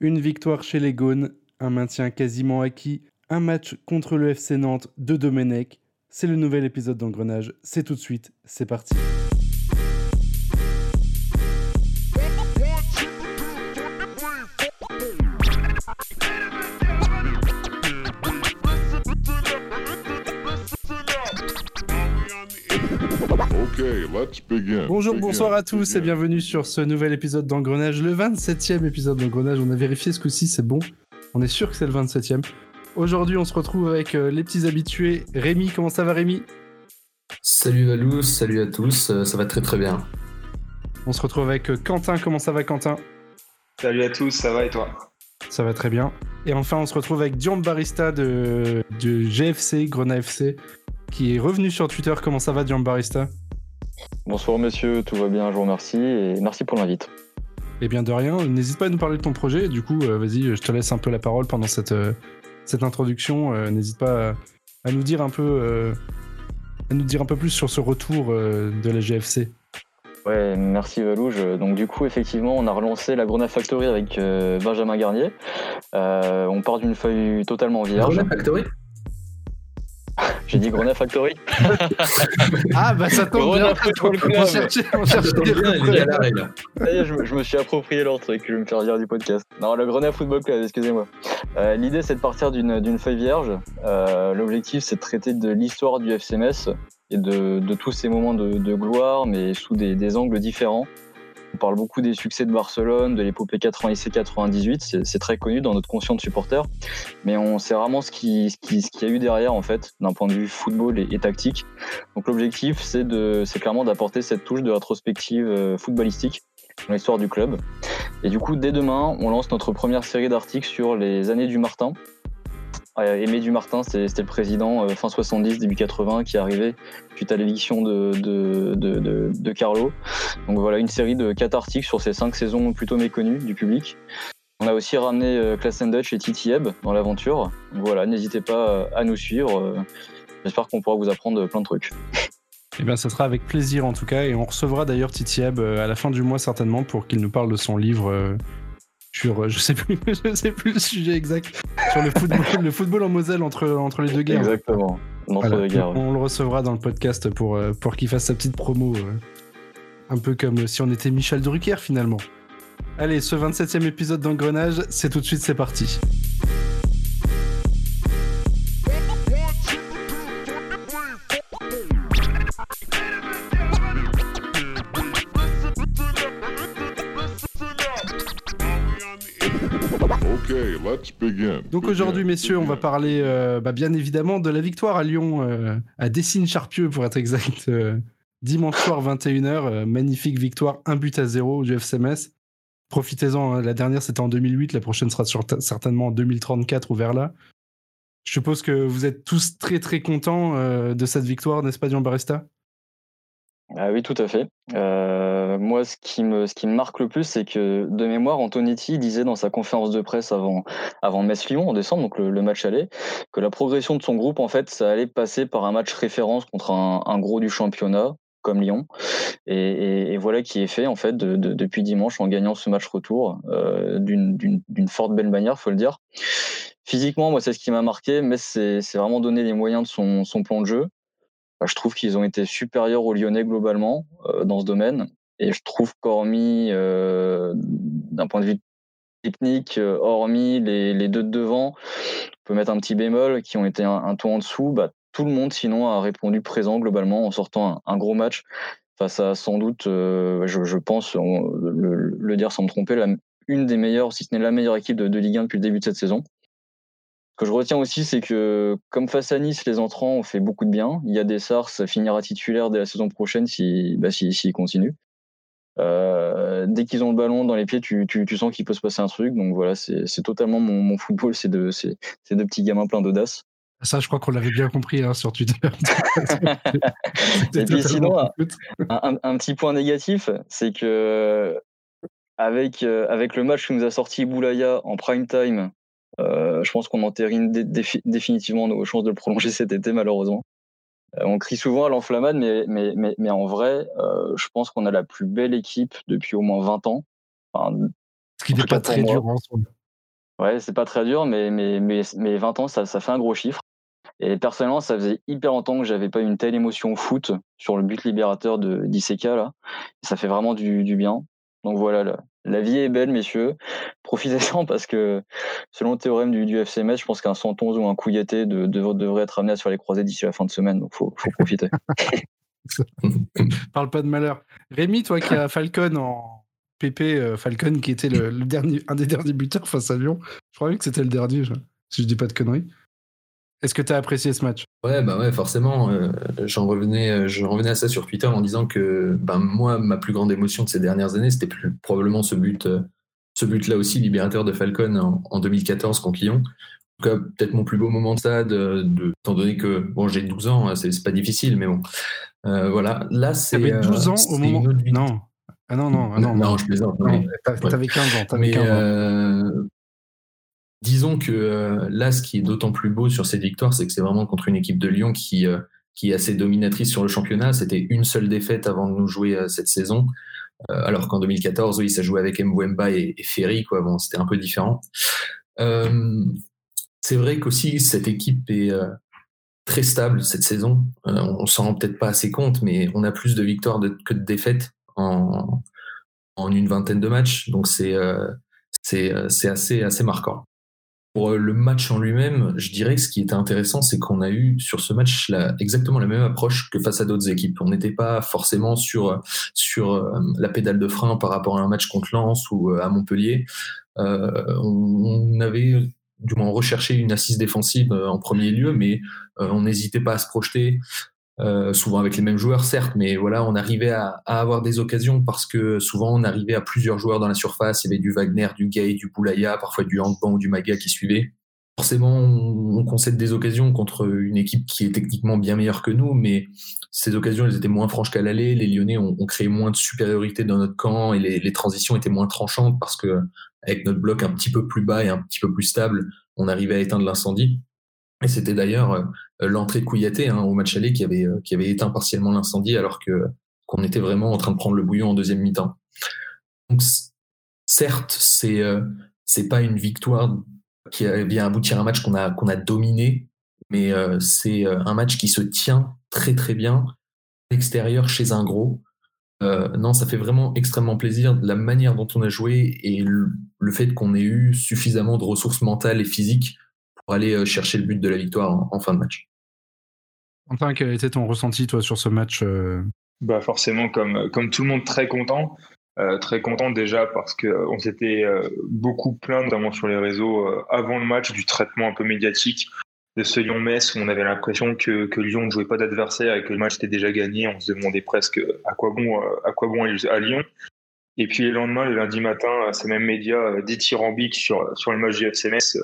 Une victoire chez les Gaunes, un maintien quasiment acquis, un match contre le FC Nantes de Domenech. C'est le nouvel épisode d'Engrenage, c'est tout de suite, c'est parti. Bonjour, bonsoir à tous et bienvenue sur ce nouvel épisode d'Engrenage, le 27e épisode d'Engrenage. On a vérifié ce coup-ci, c'est bon. On est sûr que c'est le 27e. Aujourd'hui, on se retrouve avec euh, les petits habitués. Rémi, comment ça va Rémi? Salut Valou, salut à tous, euh, ça va très très bien. On se retrouve avec euh, Quentin, comment ça va Quentin? Salut à tous, ça va et toi? Ça va très bien. Et enfin, on se retrouve avec Dion Barista de, de GFC, Grenade FC, qui est revenu sur Twitter. Comment ça va Dion Barista? Bonsoir messieurs, tout va bien, je vous remercie et merci pour l'invite. Eh bien de rien, n'hésite pas à nous parler de ton projet, du coup euh, vas-y, je te laisse un peu la parole pendant cette, euh, cette introduction, euh, n'hésite pas à, nous dire un peu à nous dire un peu plus sur ce retour de la GFC. Ouais, merci Valouge. Donc du coup, effectivement, on a relancé la Grenade Factory avec Benjamin Garnier. on part d'une feuille totalement vierge. Grenade Factory? J'ai dit Grenade Factory. ah bah ça tombe bien. On cherchait, on cherchait des je, je, me suis approprié leur truc, je vais me faire dire du podcast. Non, le Grenade Football Club, excusez-moi. Euh, L'idée c'est de partir d'une feuille vierge. Euh, L'objectif c'est de traiter de l'histoire du FCMS et de, de, tous ces moments de, de gloire, mais sous des, des angles différents. On parle beaucoup des succès de Barcelone, de l'épopée 90-98, c'est très connu dans notre conscient de supporter, mais on sait vraiment ce qu'il qui, y a eu derrière en fait, d'un point de vue football et, tactique. Donc l'objectif, c'est clairement d'apporter cette touche de rétrospective euh, footballistique dans l'histoire du club. Et du coup, dès demain, on lance notre première série d'articles sur les années du Martin, Aimé Dumartin, c'était le président euh, fin 70, début 80 qui est arrivé suite à l'éviction de, de, Carlo. Donc voilà, une série de quatre articles sur ces cinq saisons plutôt méconnues du public. On a aussi ramené euh, Dutch et Titi Eb dans l'aventure. Voilà, n'hésitez pas euh, à nous suivre. Euh, j'espère qu'on pourra vous apprendre plein de trucs. Eh bien, ça sera avec plaisir en tout cas. Et on recevra d'ailleurs Titi Eb à la fin du mois certainement pour qu'il nous parle de son livre sur, euh, je sais plus, je sais plus le sujet exact, sur le football, le football en Moselle entre, entre les deux guerres. Exactement. On le recevra dans le podcast pour, euh, pour qu'il fasse sa petite promo. Euh, un peu comme si on était Michel Drucker finalement. Allez, ce 27e épisode d'Engrenage, c'est tout de suite, c'est parti. Donc aujourd'hui, messieurs, on va parler euh, bah, bien évidemment de la victoire à Lyon, euh, à Dessines-Charpieu pour être exact, euh, dimanche soir 21h. magnifique victoire, un but à zéro du FCMS. Profitez-en, hein, la dernière c'était en 2008, la prochaine sera certainement en 2034 ou vers là. Je suppose que vous êtes tous très très contents de cette victoire, n'est-ce pas, Dion Barista ah oui, tout à fait. Euh, moi, ce qui me, ce qui me marque le plus, c'est que de mémoire, Antonetti disait dans sa conférence de presse avant, avant Metz-Lyon en décembre, donc le, match allait, que la progression de son groupe, en fait, ça allait passer par un match référence contre un, gros du championnat comme Lyon. Et, voilà qui est fait, en fait, depuis dimanche en gagnant ce match retour euh, d'une forte belle manière, faut le dire. Physiquement, moi, c'est ce qui m'a marqué, mais c'est vraiment donner les moyens de son, son plan de jeu. Bah, je trouve qu'ils ont été supérieurs aux Lyonnais globalement euh, dans ce domaine. Et je trouve qu'hormis, euh, d'un point de vue technique, euh, hormis les, deux de devant, on peut mettre un petit bémol, qui ont été un, un en dessous, bah, tout le monde sinon a répondu présent globalement en sortant un, gros match face à sans doute, je, pense, le, dire sans me tromper, une des meilleures, si ce n'est la meilleure équipe de Ligue 1 depuis le début de cette saison. Que je retiens aussi, c'est que comme face à Nice, les entrants ont fait beaucoup de bien. Il y a des Sars finira titulaire dès la saison prochaine s'il si, bah, si, si continue. Euh, dès qu'ils ont le ballon dans les pieds, tu, tu, tu sens qu'il peut se passer un truc. Donc voilà, c'est totalement mon, mon football, c'est de, de petits gamins pleins d'audace. Ça, je crois qu'on l'avait bien compris hein, sur Twitter. Et puis sinon, un, un, petit point négatif, c'est que avec, euh, avec le match que nous a sorti Boulaya en prime time euh, je pense qu'on entérine définitivement nos chances de le prolonger cet été, malheureusement. Euh, on crie souvent à l'enflammade, mais, mais, mais, mais, en vrai, euh, je pense qu'on a la plus belle équipe depuis au moins 20 ans. Ce qui n'est pas très dur ensemble. Ouais, c'est pas très dur, mais, mais, mais, mais 20 ans, ça, ça fait un gros chiffre. Et personnellement, ça faisait hyper longtemps que j'avais pas une telle émotion foot sur le but libérateur de d'ICK là. Ça fait vraiment du, du bien. Donc voilà, la, vie est belle, messieurs. Profitez-en parce que selon le théorème du, du FCMS, je pense qu'un 111 ou un de, devrait être amené à faire les croisés d'ici la fin de semaine. Donc faut, faut profiter. Parle pas de malheur. Rémi, toi qui as Falcon en PP, euh, Falcon qui était le, dernier, un des derniers buteurs face à Lyon, je croyais que c'était le dernier, si je dis pas de conneries. Est-ce que tu as apprécié ce match? Ouais, bah ouais, forcément. Euh, j'en revenais, euh, je revenais à ça sur Twitter en disant que ben, moi, ma plus grande émotion de ces dernières années, c'était plus probablement ce but, euh, ce but-là aussi, libérateur de Falcon en, 2014 contre Lyon. En tout cas, peut-être mon plus beau moment de ça, de, étant donné que bon, j'ai 12 ans, hein, c'est pas difficile, mais bon. voilà, là, c'est. T'avais 12 ans au moment. Non. Ah non, non, ah non, non, je plaisante. T'avais 15 ans. Avais 15 ans. Disons que euh, là, ce qui est d'autant plus beau sur cette victoire, c'est que c'est vraiment contre une équipe de Lyon qui, euh, qui est assez dominatrice sur le championnat. C'était une seule défaite avant de nous jouer euh, cette saison. alors qu'en 2014, oui, ça jouait avec Mbouemba et, Ferry. Bon, c'était un peu différent. c'est vrai qu'aussi, cette équipe est très stable cette saison. on s'en rend peut-être pas assez compte, mais on a plus de victoires que de défaites en, en une vingtaine de matchs. Donc c'est c'est assez, assez marquant. Pour euh, le match en lui-même, je dirais que ce qui était intéressant, c'est qu'on a eu sur ce match exactement la même approche que face à d'autres équipes. On n'était pas forcément sur, sur euh, la pédale de frein par rapport à un match contre Lens ou euh, à Montpellier. on, avait du moins recherché une assise défensive en premier lieu, mais on n'hésitait pas à se projeter. Souvent avec les mêmes joueurs, certes, mais voilà, on arrivait à, avoir des occasions parce que souvent on arrivait à plusieurs joueurs dans la surface. Il y avait du Wagner, du Gay, du Boulaya, parfois du Handban ou du Maga qui suivait. Forcément, on concède des occasions contre une équipe qui est techniquement bien meilleure que nous, mais ces occasions, elles étaient moins franches qu'à l'aller. Les Lyonnais ont, créé moins de supériorité dans notre camp et les, les, transitions étaient moins tranchantes parce que avec notre bloc un petit peu plus bas et un petit peu plus stable, on arrivait à éteindre l'incendie. Et c'était d'ailleurs euh, l'entrée de hein, au match aller qui avait, euh, qui avait éteint partiellement l'incendie alors que qu'on était vraiment en train de prendre le bouillon en deuxième mi-temps. Donc certes, c'est euh, c'est pas une victoire qui vient aboutir à un match qu'on a qu'on a dominé, mais c'est un match qui se tient très très bien à l'extérieur chez un gros. non, ça fait vraiment extrêmement plaisir la manière dont on a joué et le fait qu'on ait eu suffisamment de ressources mentales et physiques aller euh, chercher le but de la victoire en, fin de match. Quentin, quel était ton ressenti toi sur ce match euh bah forcément comme comme tout le monde très content. Euh, très content déjà parce qu'on s'était beaucoup plaint, notamment sur les réseaux, avant le match, du traitement un peu médiatique de ce Lyon-Metz où on avait l'impression que, que, Lyon ne jouait pas d'adversaire et que le match était déjà gagné. On se demandait presque à quoi bon, à quoi bon aller à Lyon. Et puis le lendemain, le lundi matin, ces mêmes médias dithyrambiques sur, sur le match du FC Metz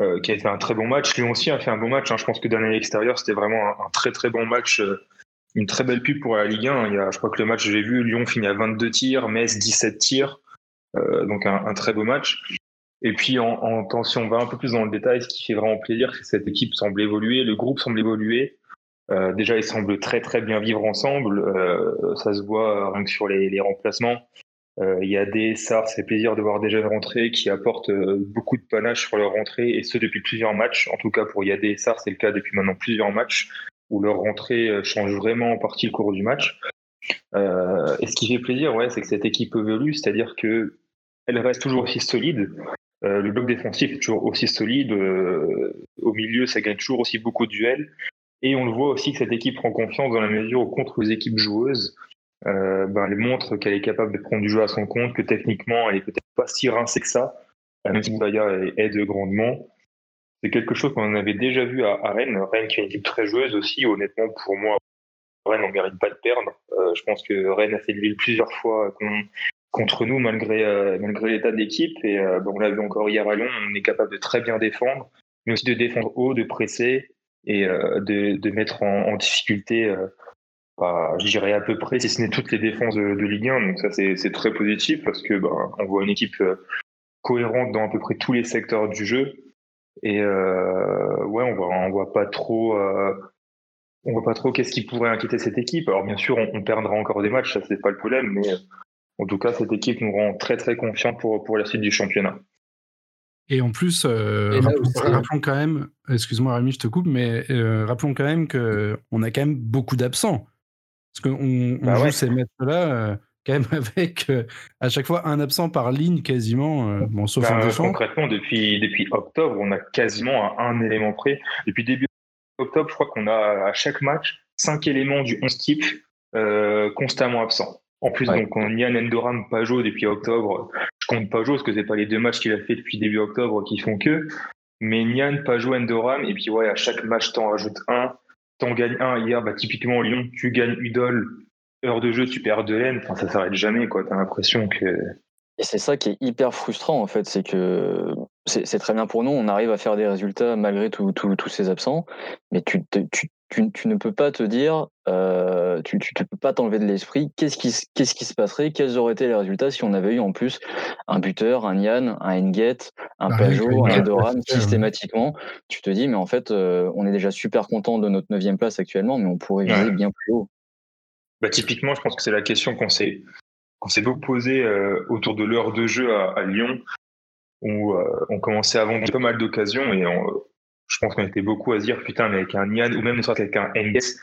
euh, qui a fait un très bon match. Lyon aussi a fait un bon match. Hein. Je pense que d'un l'extérieur, c'était vraiment un, très très bon match. Euh, une très belle pub pour la Ligue 1. Il y a, je crois que le match, j'ai vu, Lyon finit à 22 tirs, Metz 17 tirs. Euh, donc un, un, très beau match. Et puis en, en si on va un peu plus dans le détail, ce qui fait vraiment plaisir, c'est que cette équipe semble évoluer, le groupe semble évoluer. Euh, déjà, ils semblent très très bien vivre ensemble. Ça se voit rien que sur les, les remplacements. Euh, il y a des SAR, c'est plaisir de voir des jeunes rentrées qui apportent euh, beaucoup de panache sur leur rentrée, et ce depuis plusieurs matchs. En tout cas, pour Yadé et SAR, c'est le cas depuis maintenant plusieurs matchs, où leur rentrée euh, change vraiment en partie le cours du match. Euh, et ce qui fait plaisir, ouais, c'est que cette équipe évolue, c'est-à-dire que elle reste toujours aussi solide. Euh, le bloc défensif est toujours aussi solide. au milieu, ça gagne toujours aussi beaucoup de duels. Et on le voit aussi que cette équipe prend confiance dans la mesure où contre les équipes joueuses, euh, ben, elle montre qu'elle est capable de prendre du jeu à son compte, que techniquement, elle est peut-être pas si rincée que ça, même si Baya aide grandement. C'est quelque chose qu'on avait déjà vu à, Rennes. Rennes qui est une équipe très joueuse aussi. Honnêtement, pour moi, Rennes, on mérite pas de perdre. Euh, je pense que Rennes a fait de l'huile plusieurs fois contre nous, malgré, euh, malgré l'état de l'équipe. Et euh, bon, on l'a vu encore hier à Lyon, on est capable de très bien défendre, mais aussi de défendre haut, de presser et euh, de, mettre en difficulté bah, je dirais à peu près, si ce n'est toutes les défenses de, Ligue 1. Donc ça, c'est très positif parce que bah, on voit une équipe euh, cohérente dans à peu près tous les secteurs du jeu. Et euh, ouais, on voit, on voit pas trop, euh, on voit pas trop qu'est-ce qui pourrait inquiéter cette équipe. Alors bien sûr, on, perdra encore des matchs, ça c'est pas le problème, mais en tout cas, cette équipe nous rend très très confiants pour pour la suite du championnat. Et en plus, rappelons, quand même, excuse-moi Rémi, je te coupe, mais rappelons quand même qu'on a quand même beaucoup d'absents. Parce qu'on bah joue ces matchs-là quand même avec à chaque fois un absent par ligne quasiment, bon, sauf bah, Concrètement, depuis, depuis octobre, on a quasiment un, un élément près. Depuis début octobre, je crois qu'on a à chaque match cinq éléments du 11 type constamment absents. En plus, donc, on y a Nendoram, Pajot depuis octobre. Je compte Pajot parce que c'est pas les deux matchs qu'il a fait depuis début octobre qui font que. Mais Nian, Pajot, Endoram, et puis ouais, à chaque match, t'en rajoutes un. T'en gagnes un. Hier, bah, typiquement, Lyon, tu gagnes Udol, heure de jeu, tu perds de laine. Enfin, ça s'arrête jamais, quoi. T'as l'impression que. Et c'est ça qui est hyper frustrant, en fait. C'est que c'est très bien pour nous. On arrive à faire des résultats malgré tous ces absents. Mais tu, tu, tu, ne peux pas te dire, euh, tu ne peux pas t'enlever de l'esprit, qu'est-ce qui, qu'est-ce qui se passerait, quels auraient été les résultats si on avait eu en plus un buteur, un Yann, un Enget, un bah Pajot, un Edoram systématiquement. Tu te dis, mais en fait, euh, on est déjà super content de notre neuvième place actuellement, mais on pourrait viser bien plus haut. Bah, typiquement, je pense que c'est la question qu'on s'est, qu'on s'est beaucoup posée euh, autour de l'heure de jeu à, Lyon, où on commençait à vendre pas mal d'occasions et on, je pense qu'on était beaucoup à se dire, putain, mais avec un Nian ou même ne soit avec un NS,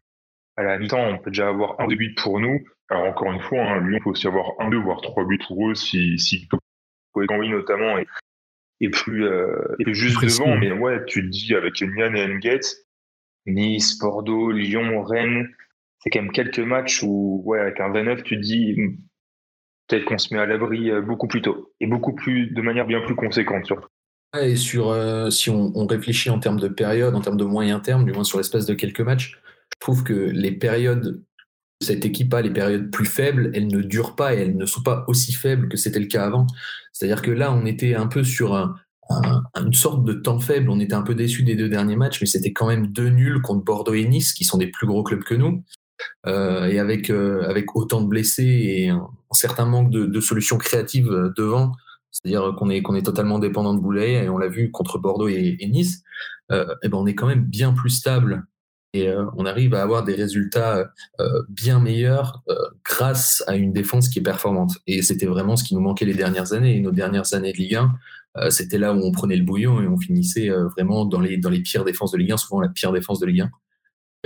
à la mi-temps, on peut déjà avoir un, deux buts pour nous. Alors, encore une fois, hein, Lyon peut aussi avoir un, deux, voire trois buts pour eux si, si oui notamment et, et plus, euh, juste devant. Mais ouais, tu te dis avec Nian et Enget, Nice, Bordeaux, Lyon, Rennes, c'est quand même quelques matchs où, ouais, avec un 29, tu te dis, hmm, peut-être qu'on se met à l'abri euh, beaucoup plus tôt et beaucoup plus, de manière bien plus conséquente surtout. Et sur, euh, si on, réfléchit en termes de période, en termes de moyen terme, du moins sur l'espace de quelques matchs, je trouve que les périodes, cette équipe a les périodes plus faibles, elles ne durent pas et elles ne sont pas aussi faibles que c'était le cas avant. C'est-à-dire que là, on était un peu sur une sorte de temps faible. On était un peu déçus des deux derniers matchs, mais c'était quand même deux nuls contre Bordeaux et Nice, qui sont des plus gros clubs que nous. Euh, et avec, euh, avec autant de blessés et un, certain manque de, de solutions créatives devant, c'est-à-dire qu'on est, est totalement dépendant de Boulet, et on l'a vu contre Bordeaux et, Nice, euh, et ben on est quand même bien plus stable et euh, on arrive à avoir des résultats euh, bien meilleurs grâce à une défense qui est performante. Et c'était vraiment ce qui nous manquait les dernières années. Et nos dernières années de Ligue 1, c'était là où on prenait le bouillon et on finissait vraiment dans les, dans les pires défenses de Ligue 1, souvent la pire défense de Ligue 1.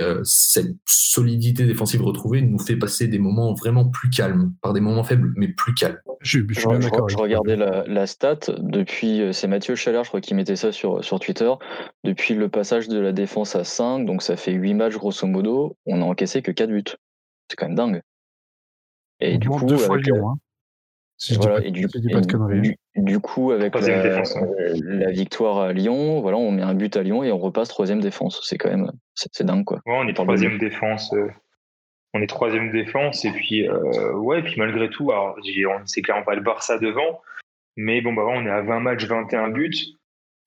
Euh, cette solidité défensive retrouvée nous fait passer des moments vraiment plus calmes, par des moments faibles, mais plus calmes. Je, je, regardais la, stat depuis, euh, c'est Mathieu Chalard, je crois, qui mettait ça sur, sur Twitter. Depuis le passage de la défense à 5, donc ça fait 8 matchs grosso modo, on a encaissé que 4 buts. C'est quand même dingue. Et du coup, avec, Lyon, hein. Et du, coup, avec la, victoire à Lyon, voilà, on met un but à Lyon et on repasse troisième défense. C'est quand même, c'est dingue quoi. on est troisième défense. Euh, on est troisième défense et puis euh, ouais, puis malgré tout, alors c'est clairement pas le Barça devant, mais bon bah on est à 20 matchs, 21 buts.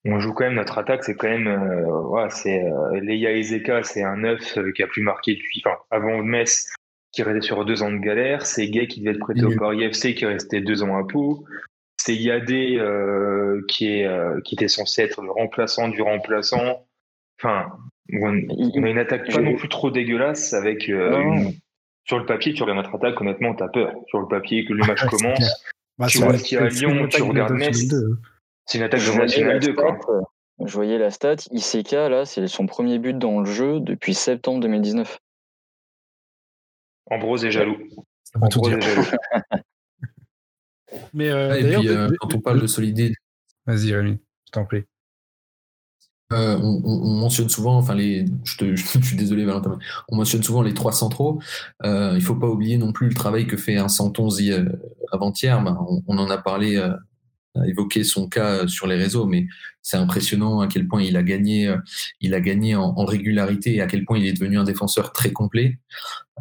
On joue quand même notre attaque, c'est quand même euh, c'est Leia Ezeka, c'est un neuf qui a plus marqué depuis, enfin avant Metz, qui restait sur deux ans de galère. C'est Gay qui devait être prêté au Paris FC qui restait deux ans à Pau. C'est Yadé euh, qui, est, euh, qui était censé être le remplaçant du remplaçant. Enfin, on, a une attaque pas non plus trop dégueulasse avec. Euh, sur le papier, tu regardes notre attaque, honnêtement, t'as peur. Sur le papier, que le match commence, bah, tu vois ce qu'il y a à Lyon, tu regardes Metz. C'est une attaque de National 2, quoi. Je voyais la stat, ICK, là, c'est son premier but dans le jeu depuis septembre 2019. Ambrose est jaloux. Ambrose est jaloux. Mais euh, et puis, euh, quand on parle de solidité. Vas-y, Rémi, je t'en prie. Euh, on, mentionne souvent, enfin les, je, suis désolé Valentin, on mentionne souvent les trois centraux. il ne faut pas oublier non plus le travail que fait un Santonzi avant-hier. Ben, on, en a parlé évoqué son cas sur les réseaux, mais c'est impressionnant à quel point il a gagné, euh, il a gagné en, régularité et à quel point il est devenu un défenseur très complet.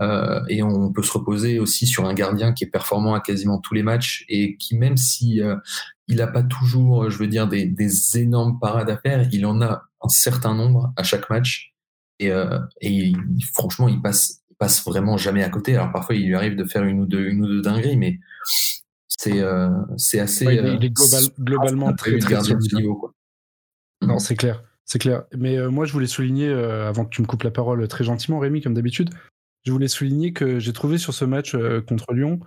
Euh, et on peut se reposer aussi sur un gardien qui est performant à quasiment tous les matchs et qui, même si euh, il n'a pas toujours, je veux dire, des, énormes parades à faire, il en a un certain nombre à chaque match. Et, franchement, il passe, passe vraiment jamais à côté. Alors parfois, il lui arrive de faire une ou deux dingueries, mais c'est euh, c'est assez. il, est euh, globalement très, très niveau. Non, c'est clair. C'est clair. Mais euh, moi, je voulais souligner, avant que tu me coupes la parole très gentiment, Rémi, comme d'habitude, je voulais souligner que j'ai trouvé sur ce match contre Lyon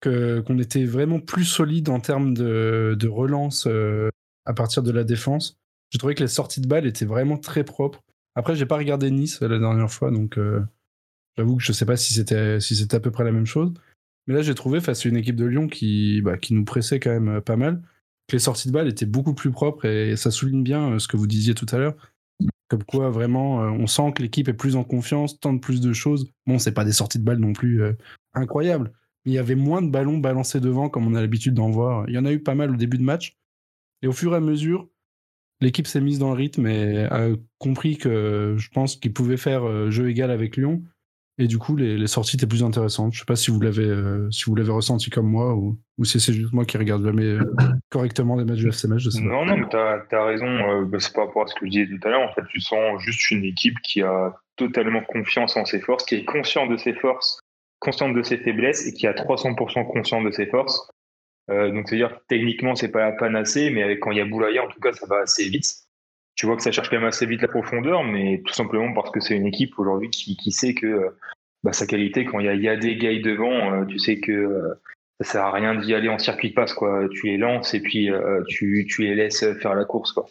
que qu'on était vraiment plus solide en termes de, de relance à partir de la défense. J'ai trouvé que les sorties de balles étaient vraiment très propres. Après, j'ai pas regardé Nice la dernière fois, donc j'avoue que je sais pas si c'était si c'était à peu près la même chose. Mais là, j'ai trouvé face à une équipe de Lyon qui, bah, qui nous pressait quand même pas mal, que les sorties de balles étaient beaucoup plus propres et ça souligne bien ce que vous disiez tout à l'heure. Comme quoi, vraiment, on sent que l'équipe est plus en confiance, tente plus de choses. Bon, c'est pas des sorties de balles non plus incroyables, il y avait moins de ballons balancés devant comme on a l'habitude d'en voir. Il y en a eu pas mal au début de match. Et au fur et à mesure, l'équipe s'est mise dans le rythme et a compris que je pense qu'il pouvait faire euh, jeu égal avec Lyon. Et du coup, les, sorties étaient plus intéressantes. Je sais pas si vous l'avez euh, si vous l'avez ressenti comme moi ou, ou si c'est juste moi qui regarde jamais euh, correctement les matchs du FC Match. non, non, mais tu as, raison. Bah, c'est par rapport à ce que je disais tout à l'heure. En fait, tu sens juste une équipe qui a totalement confiance en ses forces, qui est consciente de ses forces consciente de ses faiblesses et qui a 300% conscience de ses forces. Euh, donc, c'est-à-dire techniquement, c'est pas la panacée, mais quand il y a Boulaya, en tout cas, ça va assez vite. Tu vois que ça cherche quand même assez vite la profondeur, mais tout simplement parce que c'est une équipe aujourd'hui qui, qui, sait que euh, bah, sa qualité, quand il y a, des gars devant, euh, tu sais que euh, ça sert à rien d'y aller en circuit de passe, quoi. Tu les lances et puis tu, tu les laisses faire la course, quoi.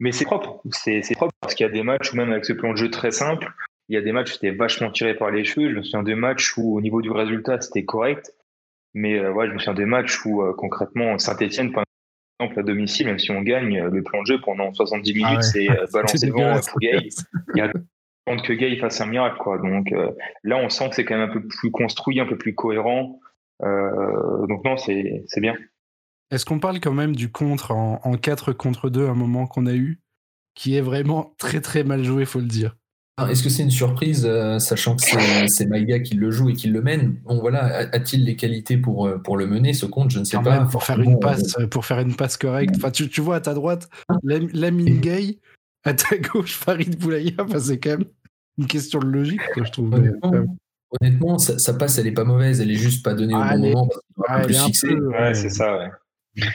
Mais c'est propre, c'est propre parce qu'il y a des matchs où même avec ce plan de jeu très simple, il y a des matchs où c'était vachement tiré par les cheveux. Je me souviens des matchs où, au niveau du résultat, c'était correct. Mais ouais, je me souviens des matchs où, concrètement, Saint-Etienne, exemple, à domicile, même si on gagne, euh, le plan de jeu pendant 70 minutes, ah c'est balancer devant pour Gay. Il y a que Gay fasse un miracle, quoi. Donc là, on sent que c'est quand même un peu plus construit, un peu plus cohérent. donc non, c'est bien. Est-ce qu'on parle quand même du contre en, en 4 contre 2, un moment qu'on a eu, qui est vraiment très très mal joué, faut le dire? Est-ce que c'est une surprise, euh, sachant que c'est Maïga qui le joue et qui le mène Bon, voilà, a-t-il les qualités pour, euh, pour le mener, ce compte? Je ne sais pas. pour, faire une passe, euh, pour faire une passe correcte. Enfin, tu, tu vois, à ta droite, Lamine Gay, à ta gauche, Farid Boulaya. c'est quand même une question de logique, je trouve. Honnêtement, sa, passe, elle est pas mauvaise, elle est juste pas donnée au bon moment parce fixé. Ouais, c'est ça, ouais.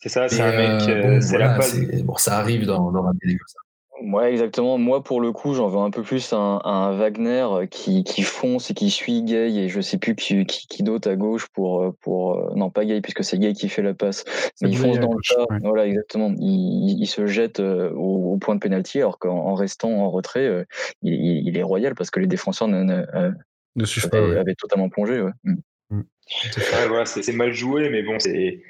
C'est ça, c'est un mec, c'est la passe. Bon, ça arrive dans, dans un comme ça. Ouais, exactement. Moi, pour le coup, j'en veux un peu plus un, un Wagner qui, qui fonce et qui suit Gay et je sais plus qui, qui, qui d'autre à gauche pour, pour euh, non pas Gay puisque c'est Gay qui fait la passe. Mais il fonce dans le tas. Voilà, exactement. Il, il, se jette euh, au, point de pénalty alors qu'en restant en retrait, euh, il, il, est royal parce que les défenseurs ne, ne, ne suivent pas. Avaient, totalement plongé. Ouais. Mm. Mm. voilà, c'est mal joué, mais bon, c'est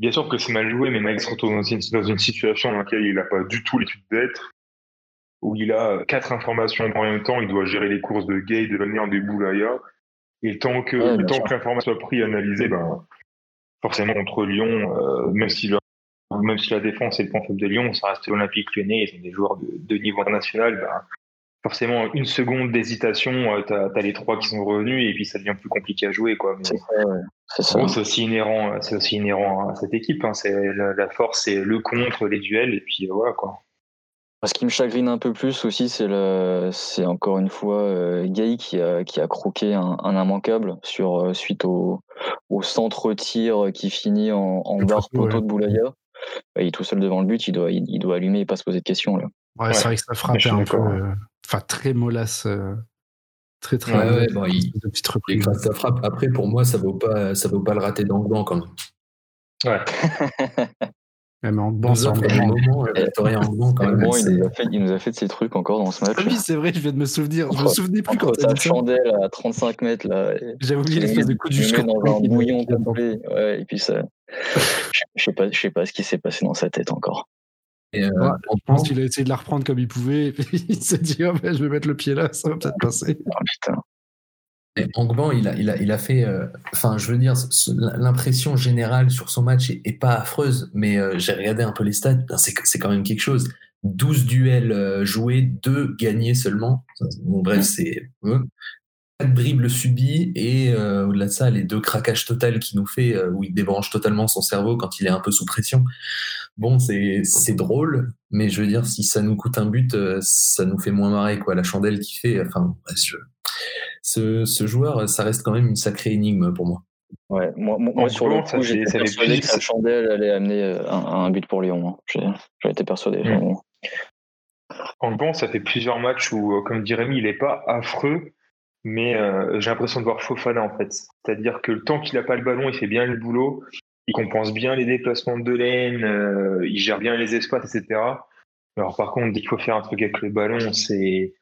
Bien sûr que c'est mal joué, mais Mike se retrouve dans une, dans une situation dans laquelle il n'a pas du tout l'étude d'être où il a quatre informations en même temps, il doit gérer les courses de Gay, de l'année des Boulaya. Et tant que, tant que l'information soit prise et analysée, ben, forcément contre Lyon, euh, même, si la, même si la défense est le point faible de Lyon, ça reste l'Olympique Lyonnais, ils sont des joueurs de, niveau international, ben, forcément une seconde d'hésitation, euh, tu as, les trois qui sont revenus et puis ça devient plus compliqué à jouer. Quoi. C'est aussi inhérent, c'est aussi inhérent à cette équipe. Hein. C'est la, force, c'est le contre, les duels et puis voilà quoi. Ce qui me chagrine un peu plus aussi, c'est le, c'est encore une fois euh, Gay qui a, qui a croqué un, un immanquable sur euh, suite au, au centre tir qui finit en, en barre poteau de Boulaya. Il est tout seul devant le but, il doit, il, doit allumer et pas se poser de questions là. Ouais, c'est vrai que ça frappe un peu, euh, enfin très mollasse, très très. Ouais, bon, il, ça frappe. Après, pour moi, ça vaut pas, ça vaut pas le rater dans le banc quand même. Ouais. mais en banc, c'est moment, même. Il, nous a fait, il nous a fait de ces trucs encore dans ce match. oui, c'est vrai, je viens de me souvenir. Je me souvenais plus quand sa chandelle à 35 mètres là. J'avais oublié l'espèce de coup du jusqu'au dans un bouillon complet. Ouais, et puis ça. je sais pas, je sais pas ce qui s'est passé dans sa tête encore. Et euh, ouais, je pense qu'il a essayé de la reprendre comme il pouvait, et puis il s'est dit, oh, ben, je vais mettre le pied là, ça va peut-être passer. Oh, putain. Angban, il a, il, a, il a fait. Euh, enfin, je veux dire, l'impression générale sur son match est, pas affreuse, mais euh, j'ai regardé un peu les stats, c'est quand même quelque chose. 12 duels euh, joués, 2 gagnés seulement. Bon, bref, c'est. 4 dribbles subis et au-delà de ça, les deux craquages total qu'il nous fait, où il débranche totalement son cerveau quand il est un peu sous pression. Bon, c'est drôle, mais je veux dire, si ça nous coûte un but, ça nous fait moins marrer, quoi. La chandelle qu'il fait, enfin, je ce, joueur, ça reste quand même une sacrée énigme pour moi. Ouais, moi, moi sur le coup, j'étais persuadé que sa chandelle allait amener euh, un, but pour Lyon. Hein. J'ai été persuadé. Mmh. En bon, ça fait plusieurs matchs où, euh, comme dit Rémi, il n'est pas affreux, mais euh, j'ai l'impression de voir Fofana en fait. C'est-à-dire que le temps qu'il n'a pas le ballon, il fait bien le boulot. il compense bien les déplacements de laine, euh, il gère bien les espaces, etc. Alors par contre, dès qu'il faut faire un truc avec le ballon, c'est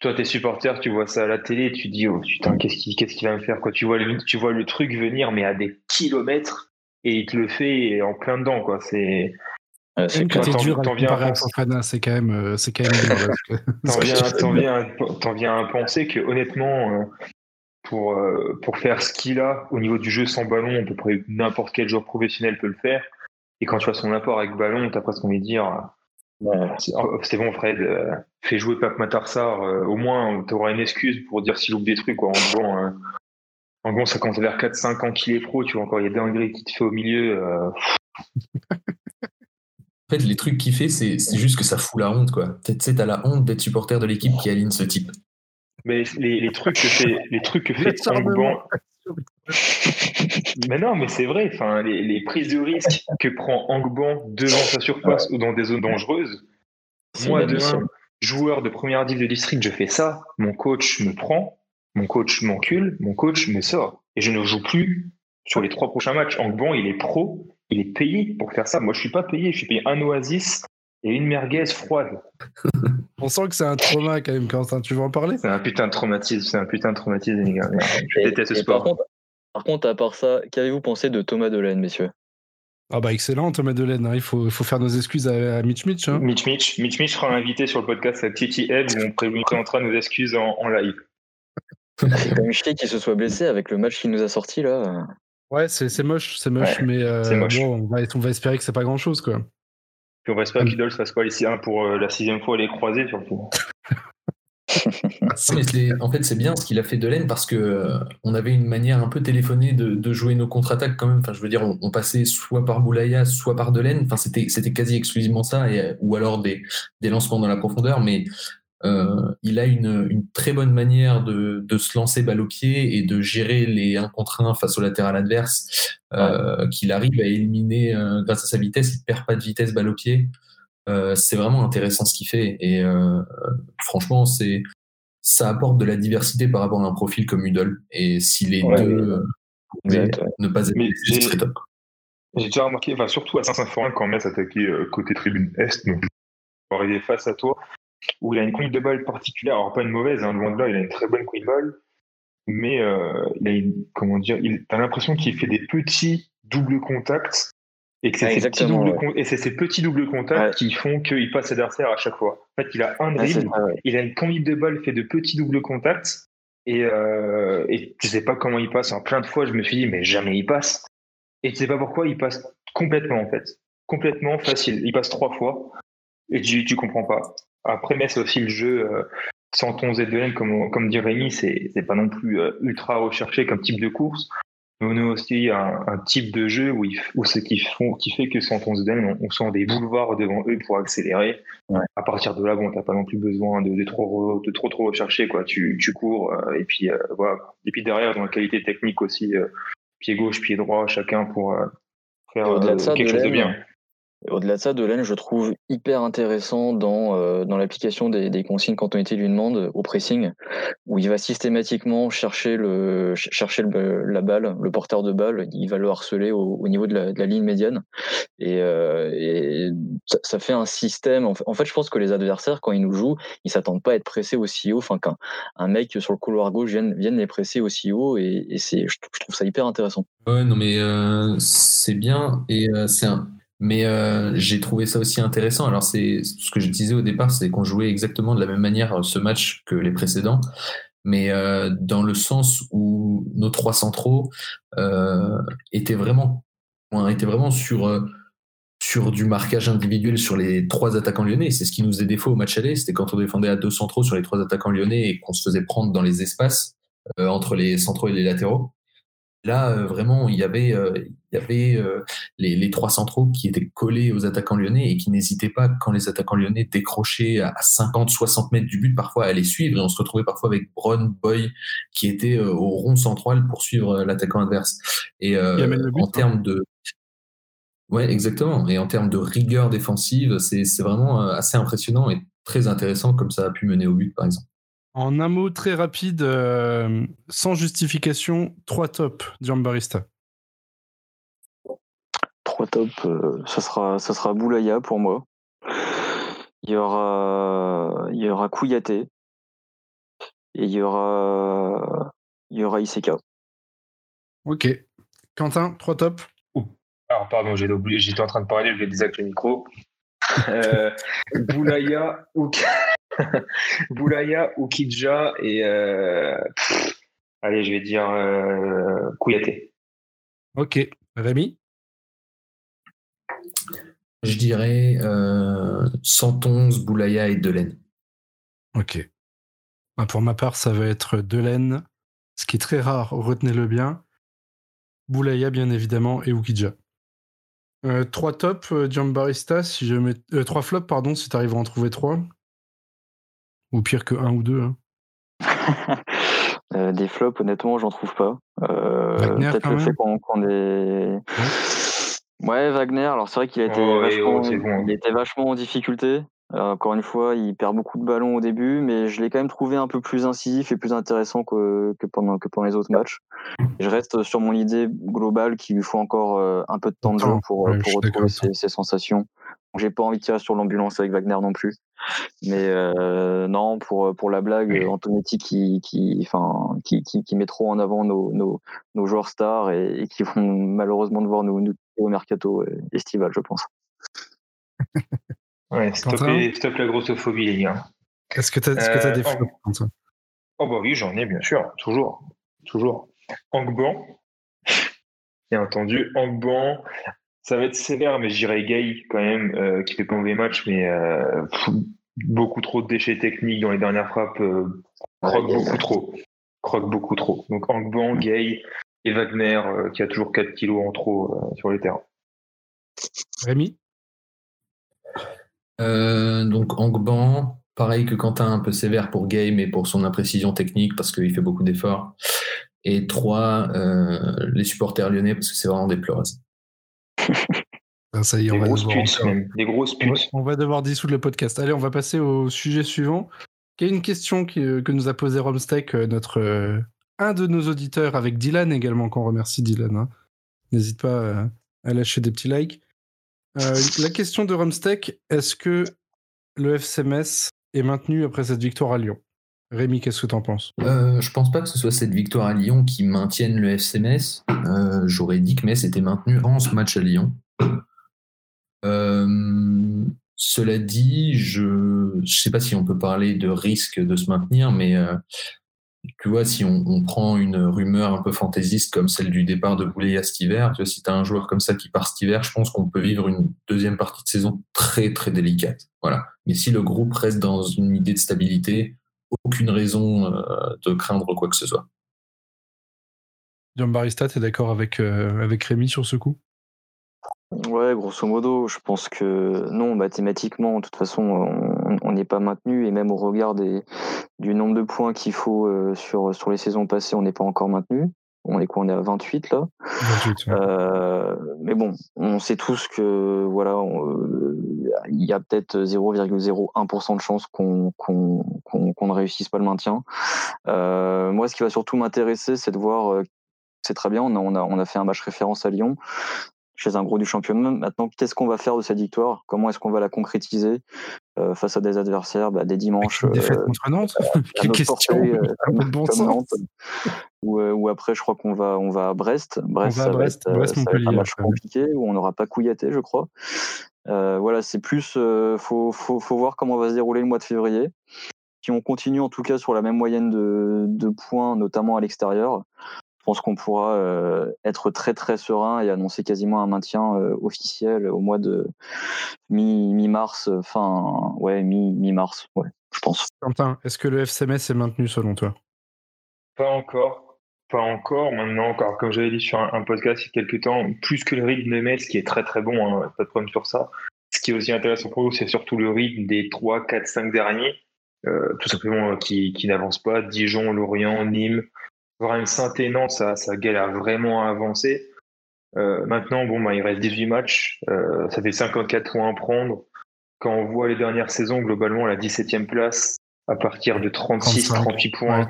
toi t'es supporter, tu vois ça à la télé, tu dis oh putain qu'est-ce qu'il qu'est-ce qu'il va me faire quoi. Tu vois le tu vois le truc venir mais à des kilomètres et il te le fait en plein dedans quoi. C'est c'est quand dur c'est quand même euh, c'est quand même t'en viens t'en viens, à penser que honnêtement euh, pour euh, pour faire ce qu'il a au niveau du jeu sans ballon, à peu près n'importe quel joueur professionnel peut le faire. Et quand tu vois son apport avec ballon, t'as presque envie de dire c'est bon, Fred, euh, fais jouer Pape Matarsar. Euh, au moins, tu auras une excuse pour dire s'il oublie des trucs. Quoi. En gros, hein. en gros ça compte vers 4-5 ans qu'il est pro. Tu vois, encore, il y a dingueries qui te fait au milieu. Euh. en fait, les trucs qu'il fait, c'est juste que ça fout la honte. quoi. Tu sais, t'as la honte d'être supporter de l'équipe qui aligne ce type. Mais les, trucs que fait, les trucs que fait mais non, mais c'est vrai. Enfin, les, prises de risque que prend Angban devant sa surface ou dans des zones dangereuses. Moi, demain, joueur de première div de district, je fais ça. Mon coach me prend, mon coach m'encule, mon coach me sort. Et je ne joue plus sur les trois prochains matchs. Angban, il est pro, il est payé pour faire ça. Moi, je suis pas payé. Je suis payé un oasis et une merguez froide. On sent que c'est un trauma quand même, Quentin. Tu veux en parler? C'est un putain de traumatisme. C'est un putain de traumatisme, les gars. Je déteste ce sport. Par contre, à part ça, qu'avez-vous pensé de Thomas Delaine, messieurs? Ah bah excellent Thomas Delaine, hein. il faut, faut, faire nos excuses à, Mitch Mitch. Hein. Mitch Mitch. Mitch Mitch sera invité sur le podcast à Titi Ed où on présentera nos excuses en, live. C'est quand même chier qu'il se soit blessé avec le match qu'il nous a sorti là. Ouais, c'est moche, c'est moche, mais euh, Bon, on, va, on, va, espérer que c'est pas grand chose quoi. Puis on va espérer qu'Idol fasse pas ici un pour euh, la sixième fois les croiser surtout. En fait, c'est bien ce qu'il a fait de laine parce que euh, on avait une manière un peu téléphonée de, jouer nos contre-attaques quand même. Enfin, je veux dire, on, passait soit par Boulaya, soit par Delaine. Enfin, c'était, c'était quasi exclusivement ça, et, ou alors des, des lancements dans la profondeur. Mais euh, il a une, une, très bonne manière de, de, se lancer balle au pied et de gérer les 1 contre 1 face au latéral adverse euh, qu'il arrive à éliminer grâce à sa vitesse. Il perd pas de vitesse balle au pied. C'est vraiment intéressant ce qu'il fait et franchement c'est ça apporte de la diversité par rapport à un profil comme Udol. Et si les deux euh, ne pas être ce serait top. J'ai déjà remarqué, enfin, surtout à Saint-Symphorien, quand Metz attaquait euh, côté tribune Est, donc arriver face à toi, où il a une conduite de balle particulière, alors pas une mauvaise, hein, loin de là, il a une très bonne conduite de balle, mais euh, il a une, comment dire, il, a l'impression qu'il fait des petits doubles contacts et c'est ces, ces petits doubles contacts qui font qu'il passe l'adversaire à chaque fois. En fait, il a un dribble, il a une conduite de balle fait de petits doubles contacts. Et, euh, et je sais pas comment il passe. En plein de fois, je me suis dit, mais jamais il passe. Et tu sais pas pourquoi, il passe complètement, en fait. Complètement facile. Il passe trois fois. Et tu, tu comprends pas. Après, mais c'est aussi le jeu euh, sans ton ZDN, comme, comme dit Rémi, c'est pas non plus euh, ultra recherché comme type de course on a aussi un, type de jeu où, où ce qui, font, qui fait que sans on, on sent des boulevards devant eux pour accélérer. À partir de là, bon, t'as pas non plus besoin de, de, trop, de trop trop rechercher quoi. Tu, tu cours euh, et puis euh, voilà. Et puis derrière, dans la qualité technique aussi, euh, pied gauche, pied droit, chacun pour faire quelque chose de bien. Au-delà de ça, Delaine, je trouve hyper intéressant dans, euh, dans l'application des, consignes quand on était lui demande au pressing, où il va systématiquement chercher, le, chercher la balle, le porteur de balle, il va le harceler au, au niveau de la, ligne médiane. Et, euh, ça, fait un système. En fait, je pense que les adversaires, quand ils nous jouent, ils s'attendent pas à être pressés aussi haut. Enfin, qu'un un mec sur le couloir gauche vienne, vienne les presser aussi haut. Et, je, trouve ça hyper intéressant. Ouais, non, mais euh, c'est bien. Et c'est un mais euh, j'ai trouvé ça aussi intéressant. Alors, c'est ce que je disais au départ, c'est qu'on jouait exactement de la même manière euh, ce match que les précédents, mais euh, dans le sens où nos trois centraux euh, étaient vraiment, étaient vraiment sur euh, sur du marquage individuel sur les trois attaquants lyonnais. C'est ce qui nous est défaut au match aller. C'était quand on défendait à deux centraux sur les trois attaquants lyonnais et qu'on se faisait prendre dans les espaces entre les centraux et les latéraux. Là, euh, vraiment, il y avait, euh, il y avait euh, les, les, trois centraux qui étaient collés aux attaquants lyonnais et qui n'hésitaient pas, quand les attaquants lyonnais décrochaient à 50, 60 mètres du but, parfois à les suivre. Et on se retrouvait parfois avec Bron, Boy, qui était au rond central pour suivre l'attaquant adverse. Et en termes de, Ouais, exactement. Et en termes de rigueur défensive, c'est vraiment assez impressionnant et très intéressant comme ça a pu mener au but, par exemple. En un mot très rapide, euh, sans justification, trois tops, Barista. trois tops, ça sera ça sera Boulaya pour moi. Il y aura il y aura Kouyaté et il y aura il y aura Iseka. Ok. Quentin, trois tops. Alors pardon, j'étais en train de parler, je vais désactiver le micro. Euh, Boulaya, ou Boulaya, Oukidja et euh, allez, je vais dire euh, Kouyaté. Ok, Rémi? Je dirais euh, 111, Boulaya et Delaine. Ok. Bah, pour ma part, ça va être Delaine, ce qui est très rare, retenez-le bien. Boulaya, bien évidemment, et Oukidja. Euh, trois tops, euh, Barista, si je mets... Euh, trois flops, pardon, si tu arrives à en trouver trois. Ou pire que un ou deux. Hein. Euh, des flops, honnêtement, j'en trouve pas. Peut-être le fait qu'on est. Ouais. Wagner, alors c'est vrai qu'il a été, oh, vachement, oh, il était vachement en difficulté. Encore une fois, il perd beaucoup de ballons au début, mais je l'ai quand même trouvé un peu plus incisif et plus intéressant que, que, pendant, que pendant les autres matchs. Je reste sur mon idée globale qu'il lui faut encore euh, un peu de temps de jeu pour, pour retrouver ses, ses, sensations. J'ai pas envie de tirer sur l'ambulance avec Wagner non plus. Mais euh, non, pour, pour la blague, Antonetti qui, qui, enfin, qui, qui, qui, met trop en avant nos, nos, nos joueurs stars et, et, qui vont malheureusement devoir nous, nous au mercato estival, je pense. Ouais, stop, la grossophobie, les gars. Est-ce que tu as, des euh, flops ça Oh, bah oui, j'en ai, bien sûr. Toujours. Toujours. Angban. Bien entendu, Angban. Ça va être sévère, mais j'irai Gay quand même, euh, qui fait pas mauvais match, mais euh, beaucoup trop de déchets techniques dans les dernières frappes. croque beaucoup trop. Croque beaucoup trop. Donc Angban, Gay et Wagner, qui a toujours 4 kilos en trop sur les terrains. Rémi? Euh, donc Angban, pareil que Quentin, un peu sévère pour Gay, mais pour son imprécision technique parce qu'il fait beaucoup d'efforts. Et trois, euh, les supporters lyonnais parce que c'est vraiment des pleureuses. Ça y est, on va, des grosses putes. On va devoir dissoudre le podcast. Allez, on va passer au sujet suivant. Il y a une question que nous a posée Romstech, euh, notre un de nos auditeurs, avec Dylan également, qu'on remercie Dylan. Hein. N'hésite pas à lâcher des petits likes. Euh, la question de Rumsteak, est-ce que le FCMS est maintenu après cette victoire à Lyon? Rémi, qu'est-ce que tu en penses? Euh, Je pense pas que ce soit cette victoire à Lyon qui maintienne le FCMS. Euh, J'aurais dit que Metz était maintenu en ce match à Lyon. Euh, cela dit, je ne sais pas si on peut parler de risque de se maintenir, mais tu vois, si on, prend une rumeur un peu fantaisiste comme celle du départ de Boulet cet hiver, si tu as un joueur comme ça qui part cet hiver, je pense qu'on peut vivre une deuxième partie de saison très très délicate. Voilà. Mais si le groupe reste dans une idée de stabilité, aucune raison euh, de craindre quoi que ce soit. John Barista, tu es d'accord avec, euh, avec Rémi sur ce coup? Ouais, grosso modo, je pense que non, mathématiquement, de toute façon, on n'est pas maintenu et même au regard des, du nombre de points qu'il faut euh, sur, sur les saisons passées, on n'est pas encore maintenu. On est quoi On est à 28 là. Euh, mais bon, on sait tous que voilà, euh, il y a peut-être 0,01% de chance qu'on ne réussisse pas le maintien. moi, ce qui va surtout m'intéresser, c'est de voir c'est très bien, on a, on, a, on a fait un match référence à Lyon chez un gros du championnat. Maintenant, qu'est-ce qu'on va faire de cette victoire? Comment est-ce qu'on va la concrétiser? Euh, face à des adversaires bah, des dimanches défaite euh, contre Nantes Quelle question ou, après, je crois qu'on va, on va à Brest. Brest, ça, va être, un match compliqué où on n'aura pas couillaté, je crois. Euh, voilà, c'est plus, faut, faut, faut, voir comment va se dérouler le mois de février. Si on continue en tout cas sur la même moyenne de, de points, notamment à l'extérieur, pense qu'on pourra euh, être très très serein et annoncer quasiment un maintien euh, officiel au mois de mi-mars, fin ouais mi-mars, ouais, je pense. Quentin, est-ce que le FCMS est maintenu selon toi? Pas encore, pas encore. Maintenant, encore comme j'avais dit sur un, podcast il y a quelques temps, plus que le rythme de Metz qui est très très bon, hein, pas de problème sur ça. Ce qui est aussi intéressant pour nous, c'est surtout le rythme des 3, 4, 5 derniers, euh, tout simplement qui, qui n'avancent pas. Dijon, Lorient, Nîmes, Rennes Saint-Énan, ça, ça galère vraiment à avancer. Euh, maintenant, bon, bah, il reste 18 matchs, euh, ça fait 54 points à prendre. Quand on voit les dernières saisons, globalement, la 17e place, à partir de 36, 38 points, ouais.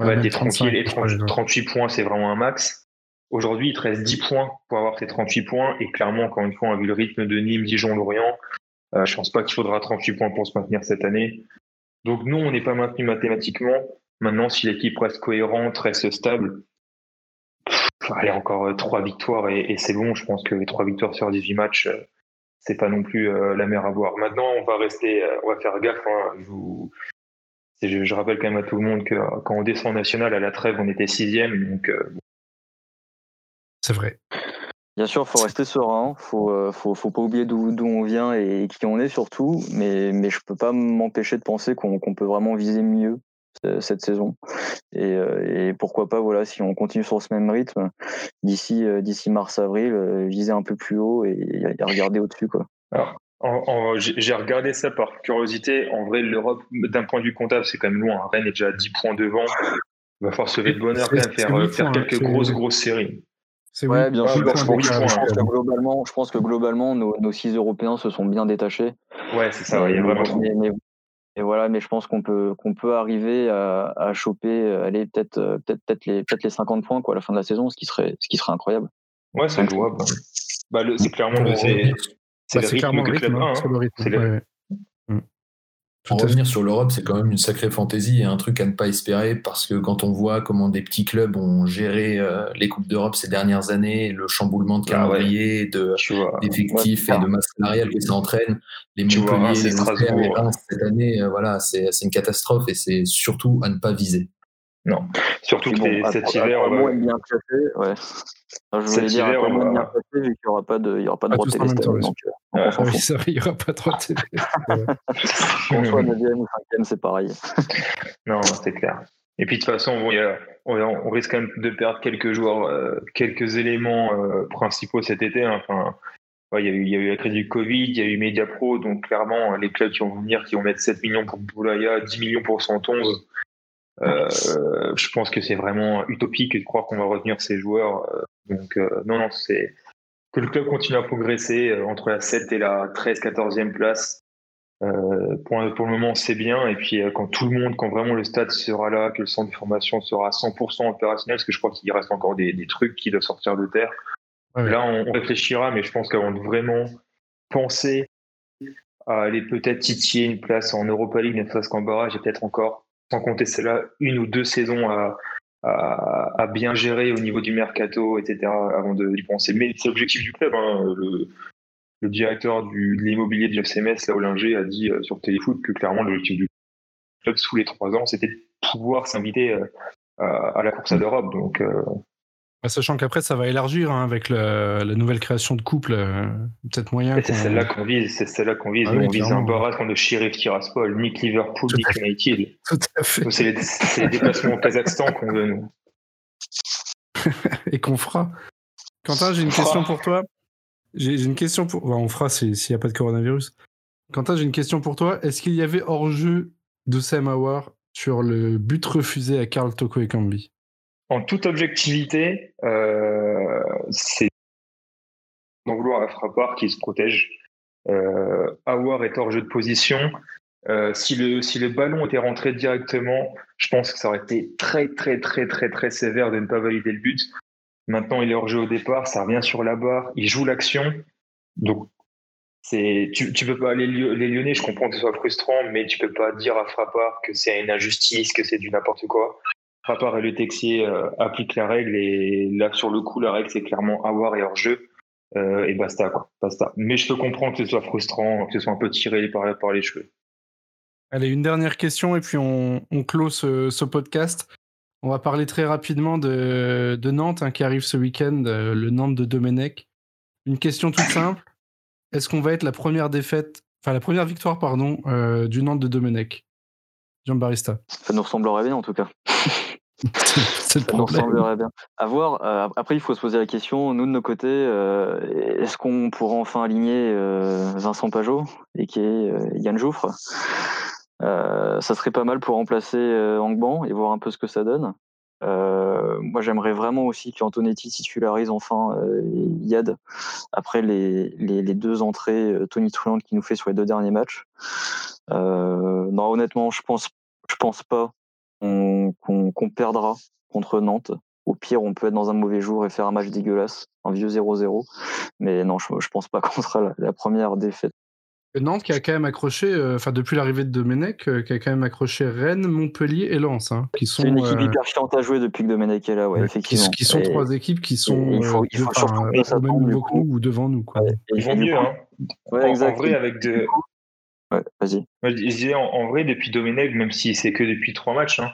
Ouais, des tranquille, et 38 points, c'est vraiment un max. Aujourd'hui, il te reste 10 points pour avoir tes 38 points. Et clairement, encore une fois, on a vu le rythme de Nîmes, Dijon, Lorient. Euh, je pense pas qu'il faudra 38 points pour se maintenir cette année. Donc nous, on n'est pas maintenu mathématiquement. Maintenant, si l'équipe reste cohérente, reste stable, allez, encore trois victoires et, c'est bon. Je pense que les trois victoires sur 18 matchs, c'est pas non plus la mer à boire. Maintenant, on va rester, on va faire gaffe. Hein. Je, je, rappelle quand même à tout le monde que quand on descend en national à la trêve, on était sixième. Donc c'est vrai. Bien sûr, faut rester serein, faut, euh, faut, faut pas oublier d'où on vient et qui on est surtout, mais, mais je peux pas m'empêcher de penser qu'on peut vraiment viser mieux cette saison. Euh, et, pourquoi pas, voilà, si on continue sur ce même rythme, d'ici euh, d'ici mars-avril, viser un peu plus haut et, regarder au-dessus. quoi. J'ai regardé ça par curiosité. En vrai, l'Europe, d'un point de vue comptable, c'est quand même loin. Rennes est déjà à 10 points devant. Il va falloir se lever de bonheur quand même, faire, faire quelques grosses, grosses séries. Ouais, bien sûr. Je, pense que globalement, je pense que globalement, nos, six Européens se sont bien détachés. Ouais, c'est ça. Il y a vraiment. Et voilà, mais je pense qu'on peut qu'on peut arriver à, à choper, euh, aller peut-être euh, peut-être peut-être les peut-être les 50 points quoi à la fin de la saison, ce qui serait ce qui serait incroyable. Ouais, c'est jouable. Bah, c'est clairement le c'est bah, le rythme que hein, C'est le rythme. Pour revenir sur l'Europe, c'est quand même une sacrée fantaisie et un truc à ne pas espérer parce que quand on voit comment des petits clubs ont géré euh, les Coupes d'Europe ces dernières années, le chamboulement de ah calendrier, d'effectifs et de masse salariale que ça entraîne, les Montpellier, les Reims, cette année, euh, voilà, c'est une catastrophe et c'est surtout à ne pas viser. Non, surtout que cet hiver. on est bien classé, ouais. je voulais dire hiver, on bien classé vu qu'il n'y aura pas de, il y aura pas de droit télé. Donc, euh, ah, oui, ça, il n'y aura pas de droit télé. Qu'on soit 9e ou 5e, c'est pareil. non, c'est clair. Et puis de toute façon, on, on, risque quand même de perdre quelques joueurs, euh, quelques éléments euh, principaux cet été. Hein. Enfin, il, y a eu, il y a eu la crise du Covid, il y a eu Mediapro, donc clairement, les clubs qui vont venir, qui vont mettre 7 millions pour Boulaya, 10 millions pour 111, euh, je pense que c'est vraiment utopique de croire qu'on va retenir ces joueurs. Euh, donc euh, non, non, c'est que le club continue à progresser entre la 7 et la 13, 14e place. pour, pour, le moment, c'est bien. Et puis, quand tout le monde, quand vraiment le stade sera là, que le centre de formation sera 100% opérationnel, parce que je crois qu'il reste encore des, des, trucs qui doivent sortir de terre. Là, on, réfléchira, mais je pense qu'avant de vraiment penser à aller peut-être titiller une place en Europa League, ne serait-ce qu'en barrage, et peut-être encore sans compter celle-là, une ou deux saisons à, bien gérer au niveau du mercato, etc., avant d'y penser. Mais c'est l'objectif du club. Hein. Le, directeur du, de l'immobilier de FCMS, là, Olinger, a dit euh, sur Téléfoot que clairement l'objectif du club sous les trois ans, c'était de pouvoir s'inviter euh, à, la course à l'Europe. Euh, sachant qu'après, ça va élargir hein, avec la, nouvelle création de couple. Euh, peut-être moyen. C'est celle-là qu'on vise. C'est celle-là qu'on vise. Ah on vise un barrage contre Sheriff Tiraspol, Nick Liverpool, Nick United. Tout à fait. C'est les, déplacements au Kazakhstan qu'on veut, nous. Et qu'on fera. Quentin, j'ai une question pour toi. J'ai une question pour. on fera s'il n'y a pas de coronavirus. Quentin, j'ai une question pour toi. Est-ce qu'il y avait hors-jeu de Sam Howard sur le but refusé à Karl Toko et Kambi? En toute objectivité, euh, c'est d'en vouloir à Frappard qui se protège. Euh, est hors jeu de position. Euh, si, le, si le ballon était rentré directement, je pense que ça aurait été très, très, très, très, très sévère de ne pas valider le but. Maintenant, il est hors jeu au départ, ça revient sur la barre, il joue l'action. Donc, c'est, tu, tu peux pas aller les Lyonnais, je comprends que ce soit frustrant, mais tu peux pas dire à Frappard que c'est une injustice, que c'est du n'importe quoi. Frappard et le Texier euh, appliquent la règle et là sur le coup la règle c'est clairement avoir et hors jeu euh, et basta quoi, basta. Mais je peux comprendre que ce soit frustrant, que ce soit un peu tiré par, par les cheveux. Allez, une dernière question et puis on, on clôt ce, podcast. On va parler très rapidement de, de Nantes hein, qui arrive ce week-end, euh, le Nantes de Domenech. Une question toute simple. Est-ce qu'on va être la première défaite, enfin la première victoire pardon, du Nantes de Domenech? Jean Barista. Ça nous ressemblerait bien en tout cas. c'est le problème. bien. À voir. Euh, après, il faut se poser la question, nous de nos côtés, euh, est-ce qu'on pourra enfin aligner euh, Vincent Pajot et qui est Yann Jouffre? Ça serait pas mal pour remplacer Angban et voir un peu ce que ça donne. moi, j'aimerais vraiment aussi qu'Antonetti titularise enfin Yad après les, les, les, deux entrées Tony Truant qui nous fait sur les deux derniers matchs. non, honnêtement, je pense, je pense pas qu'on perdra contre Nantes. au pire, on peut être dans un mauvais jour et faire un match dégueulasse, un vieux 0-0. Mais non, je, je pense pas qu'on sera la, première défaite. Nantes qui a quand même accroché, euh, enfin depuis l'arrivée de Domenech, euh, qui a quand même accroché Rennes, Montpellier et Lens, hein, qui sont. Une équipe hyper chiante à jouer depuis que Domenech est là, ouais, effectivement. Qui, sont trois équipes qui sont il faut, il faut au même niveau que nous ou devant nous. Quoi. Ils vont mieux, hein. Ouais, en, en, vrai, avec de. Ouais, vas-y. Je disais en, vrai, depuis Domenech, même si c'est que depuis trois matchs, hein,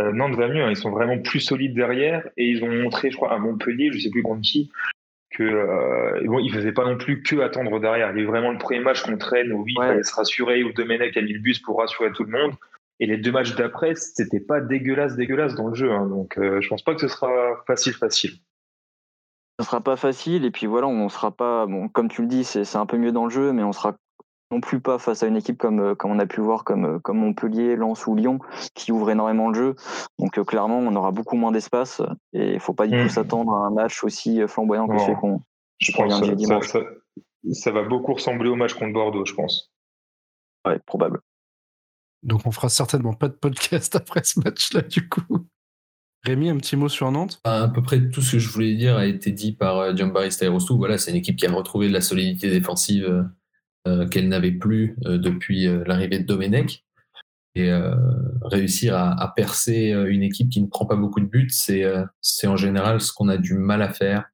euh, Nantes va mieux. Hein. ils sont vraiment plus solides derrière et ils ont montré, je crois, à Montpellier, je sais plus contre qui, que euh, bon, il faisait pas non plus que attendre derrière. Il y a eu vraiment le premier match contre Rennes où il fallait se rassurer, où Domenech a mis le bus pour rassurer tout le monde. Et les deux matchs d'après, c'était pas dégueulasse, dégueulasse dans le jeu. Hein. Donc, euh, je pense pas que ce sera facile, facile. Ce sera pas facile. Et puis voilà, on sera pas, bon, comme tu le dis, c'est un peu mieux dans le jeu, mais on sera non plus pas face à une équipe comme, euh, comme on a pu voir comme, euh, comme Montpellier, Lens ou Lyon qui ouvre énormément le jeu. Donc euh, clairement, on aura beaucoup moins d'espace et il faut pas du tout mmh. s'attendre à un match aussi flamboyant que celui qu'on je pense ça, ça, ça, va beaucoup ressembler au match contre Bordeaux, je pense. Ouais, probable. Donc on fera certainement pas de podcast après ce match-là du coup. Rémi, un petit mot sur Nantes? À peu près tout ce que je voulais dire a été dit par John Barista et Rostou. Voilà, c'est une équipe qui a retrouvé de la solidité défensive euh, qu'elle n'avait plus euh, depuis euh, l'arrivée de Domenech. Et réussir à, percer une équipe qui ne prend pas beaucoup de buts, c'est en général ce qu'on a du mal à faire.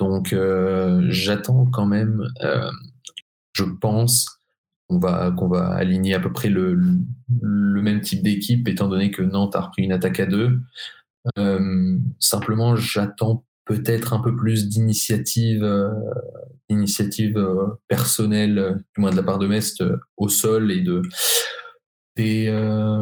Donc j'attends quand même, je pense, qu'on va, qu'on va aligner à peu près le, le même type d'équipe, étant donné que Nantes a repris une attaque à deux. Euh, simplement, j'attends peut-être un peu plus d'initiative euh, initiative euh, personnelle, euh, du moins de la part de Mest, au sol et de des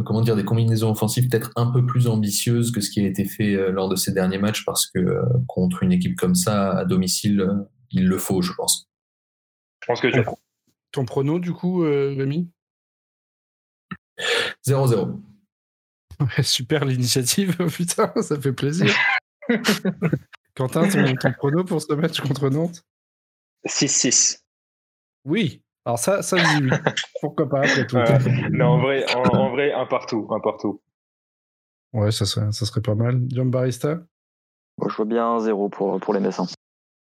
comment dire des combinaisons offensives peut-être un peu plus ambitieuses que ce qui a été fait lors de ces derniers matchs parce que contre une équipe comme ça à domicile, il le faut, je pense. Je pense que tu... ton prono du coup, Rémi? 0-0. Super l'initiative, putain, ça fait plaisir. Quentin, ton, ton prono pour ce match contre Nantes? 6-6. Oui, alors ça, ça je dis oui. Pourquoi pas après tout. non, en vrai, en, vrai, un partout, un partout. Ouais, ça serait, ça serait pas mal. John Barista? Moi, je vois bien un 0 pour, pour les Messins.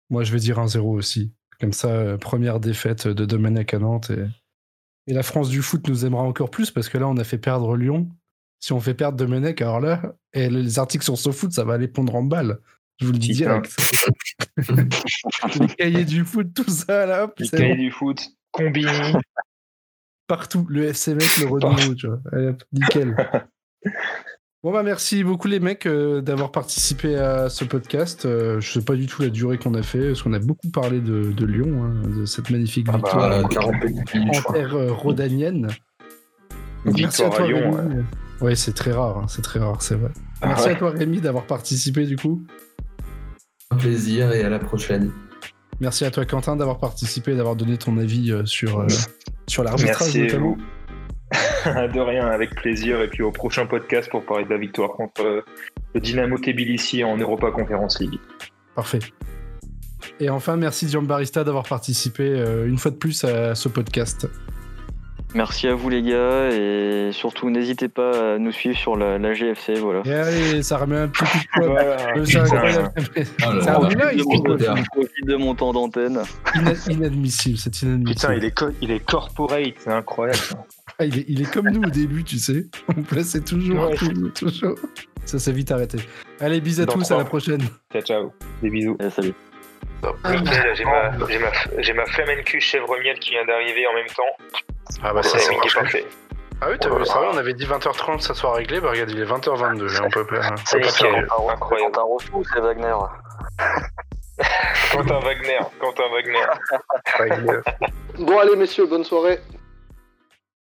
Moi, je vais dire un 0 aussi. Comme ça, euh, première défaite de Domenech à Nantes. Et, et la France du foot nous aimera encore plus parce que là, on a fait perdre Lyon. Si on fait perdre Domenech, alors là, et les articles sur SoFoot, ça va aller pondre en balle. Je vous le dis direct. les cahiers du foot, tout ça là. Les cahiers du foot, Combini. Partout. Le FC mec, le Renault, tu vois. Allez, nickel. Bon bah merci beaucoup les mecs euh, d'avoir participé à ce podcast. Euh, je sais pas du tout la durée qu'on a fait, parce qu'on a beaucoup parlé de, de Lyon, hein, de cette magnifique ah bah, victoire 40 en terre euh, rodanienne. merci à toi Lyon. Rémi. Ouais, c'est très rare, hein, c'est très rare, c'est vrai. Ah merci à toi Rémi d'avoir participé du coup plaisir et à la prochaine. Merci à toi Quentin d'avoir participé, d'avoir donné ton avis euh, sur, euh, sur l'arbitrage notamment. de rien, avec plaisir. Et puis au prochain podcast pour parler de la victoire contre euh, le Dynamo Tbilissi en Europa Conference League. Parfait. Et enfin, merci Jean Barista d'avoir participé une fois de plus à ce podcast. Merci à vous les gars et surtout n'hésitez pas à nous suivre sur la, GFC voilà. Et allez, ça remet un petit coup de poids. Euh, c'est incroyable. profite de mon temps d'antenne. inadmissible, c'est inadmissible. Putain, il est, il est corporate, c'est incroyable. Ah, il, est, il, est, comme nous au début, tu sais. On plaçait toujours, toujours, toujours. Ça s'est vite arrêté. Allez, bisous à tous, à la prochaine. Ciao, ciao. Des bisous. Et salut. J'ai ma, ma, ma flamencu chèvre miel qui vient d'arriver en même temps. Ah bah ça c'est parfait. Ah oui, t'as vu ça, on avait dit 20h30, ça soit réglé, bah regarde, il est 20h22, on peut pas... C'est nickel, incroyable. Quentin Rousseau c'est Wagner Quentin Wagner, Quentin Wagner. bon allez messieurs, bonne soirée.